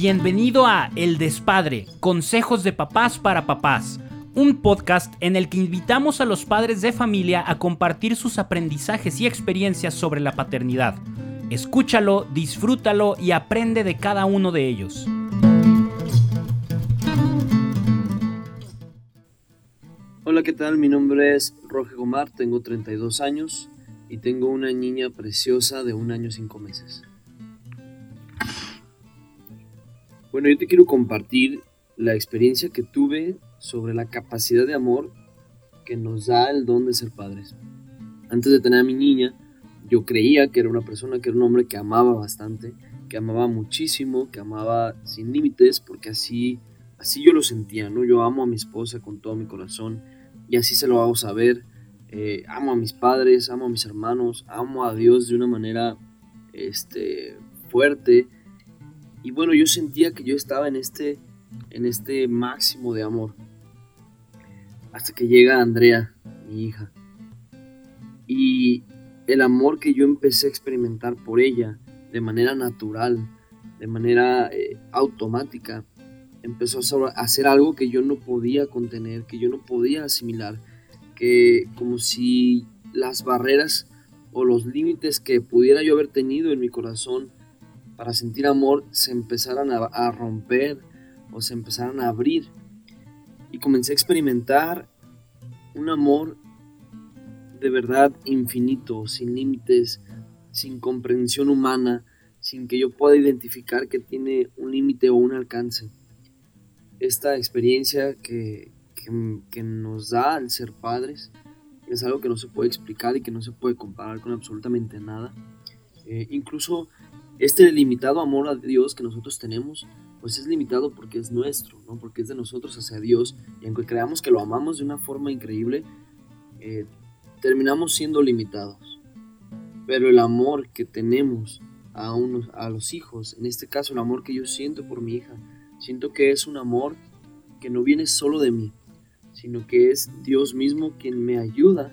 Bienvenido a El Despadre, Consejos de Papás para Papás, un podcast en el que invitamos a los padres de familia a compartir sus aprendizajes y experiencias sobre la paternidad. Escúchalo, disfrútalo y aprende de cada uno de ellos. Hola, ¿qué tal? Mi nombre es Roge Gomar, tengo 32 años y tengo una niña preciosa de un año cinco meses. Bueno, yo te quiero compartir la experiencia que tuve sobre la capacidad de amor que nos da el don de ser padres. Antes de tener a mi niña, yo creía que era una persona, que era un hombre que amaba bastante, que amaba muchísimo, que amaba sin límites, porque así, así yo lo sentía, ¿no? Yo amo a mi esposa con todo mi corazón y así se lo hago saber. Eh, amo a mis padres, amo a mis hermanos, amo a Dios de una manera este, fuerte y bueno, yo sentía que yo estaba en este, en este máximo de amor. Hasta que llega Andrea, mi hija. Y el amor que yo empecé a experimentar por ella de manera natural, de manera eh, automática, empezó a hacer algo que yo no podía contener, que yo no podía asimilar, que como si las barreras o los límites que pudiera yo haber tenido en mi corazón para sentir amor se empezaran a, romper o se empezaran a abrir. Y comencé a experimentar un amor de verdad infinito, sin límites, sin comprensión humana, sin que yo pueda identificar que tiene un límite o un alcance. Esta experiencia que, nos da al ser padres es algo que no se puede explicar y que no se puede comparar con absolutamente nada. Eh, incluso este limitado amor a Dios que nosotros tenemos, pues es limitado porque es nuestro, ¿no? porque es de nosotros hacia Dios. Y aunque creamos que lo amamos de una forma increíble, eh, terminamos siendo limitados. Pero el amor que tenemos a, unos, a los hijos, en este caso el amor que yo siento por mi hija, siento que es un amor que no viene solo de mí, sino que es Dios mismo quien me ayuda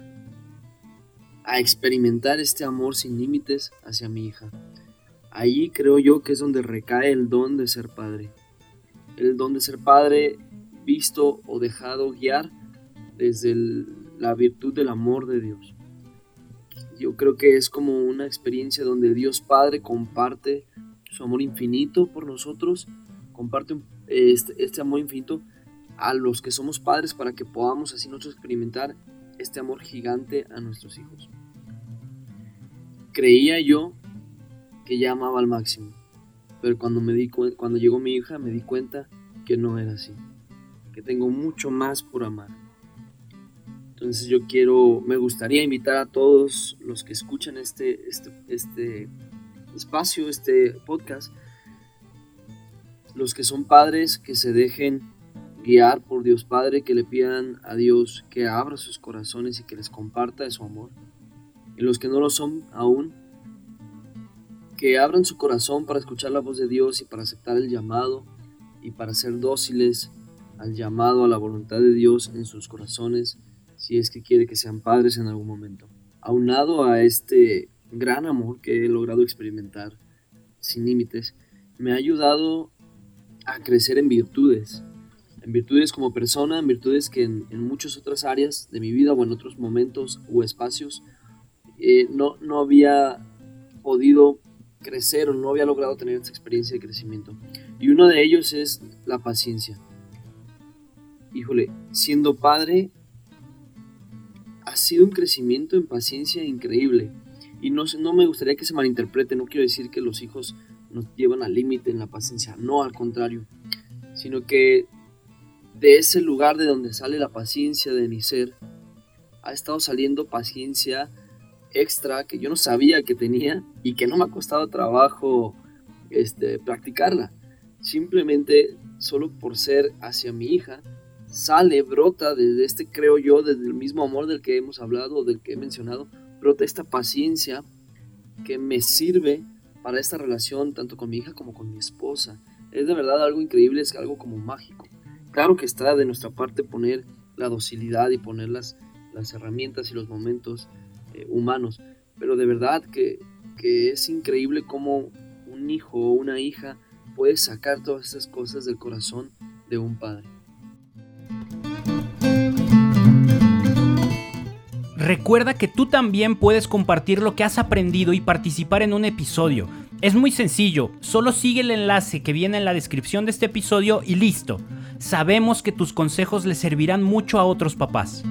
a experimentar este amor sin límites hacia mi hija. Ahí creo yo que es donde recae el don de ser padre. El don de ser padre visto o dejado guiar desde la virtud del amor de Dios. Yo creo que es como una experiencia donde Dios Padre comparte su amor infinito por nosotros, comparte este, este amor infinito a los que somos padres para que podamos así nosotros experimentar este amor gigante a nuestros hijos. Creía yo que ya amaba al máximo. Pero cuando, me di cuando llegó mi hija me di cuenta que no era así. Que tengo mucho más por amar. Entonces yo quiero, me gustaría invitar a todos los que escuchan este, este, este espacio, este podcast, los que son padres, que se dejen guiar por Dios Padre, que le pidan a Dios que abra sus corazones y que les comparta de su amor. Y los que no lo son aún, que abran su corazón para escuchar la voz de Dios y para aceptar el llamado y para ser dóciles al llamado a la voluntad de Dios en sus corazones si es que quiere que sean padres en algún momento. Aunado a este gran amor que he logrado experimentar sin límites, me ha ayudado a crecer en virtudes, en virtudes como persona, en virtudes que en, muchas otras áreas de mi vida o en otros momentos o espacios eh, no, no había podido crecer o no había logrado tener esta experiencia de crecimiento. Y uno de ellos es la paciencia. Híjole, siendo padre, ha sido un crecimiento en paciencia increíble. Y no, no me gustaría que se malinterprete, no quiero decir que los hijos nos llevan al límite en la paciencia, no al contrario, sino que de ese lugar de donde sale la paciencia de mi ser, ha estado saliendo paciencia extra que yo no sabía que tenía y que no me ha costado trabajo este, practicarla. Simplemente solo por ser hacia mi hija, sale, brota desde este, creo yo, desde el mismo amor del que hemos hablado, del que he mencionado, brota esta paciencia que me sirve para esta relación tanto con mi hija como con mi esposa. Es de verdad algo increíble, es algo como mágico. Claro que está de nuestra parte poner la docilidad y poner las, las herramientas y los momentos eh, humanos. Pero de verdad que, es increíble cómo un hijo o una hija puedes sacar todas esas cosas del corazón de un padre. Recuerda que tú también puedes compartir lo que has aprendido y participar en un episodio. Es muy sencillo, solo sigue el enlace que viene en la descripción de este episodio y listo. Sabemos que tus consejos le servirán mucho a otros papás.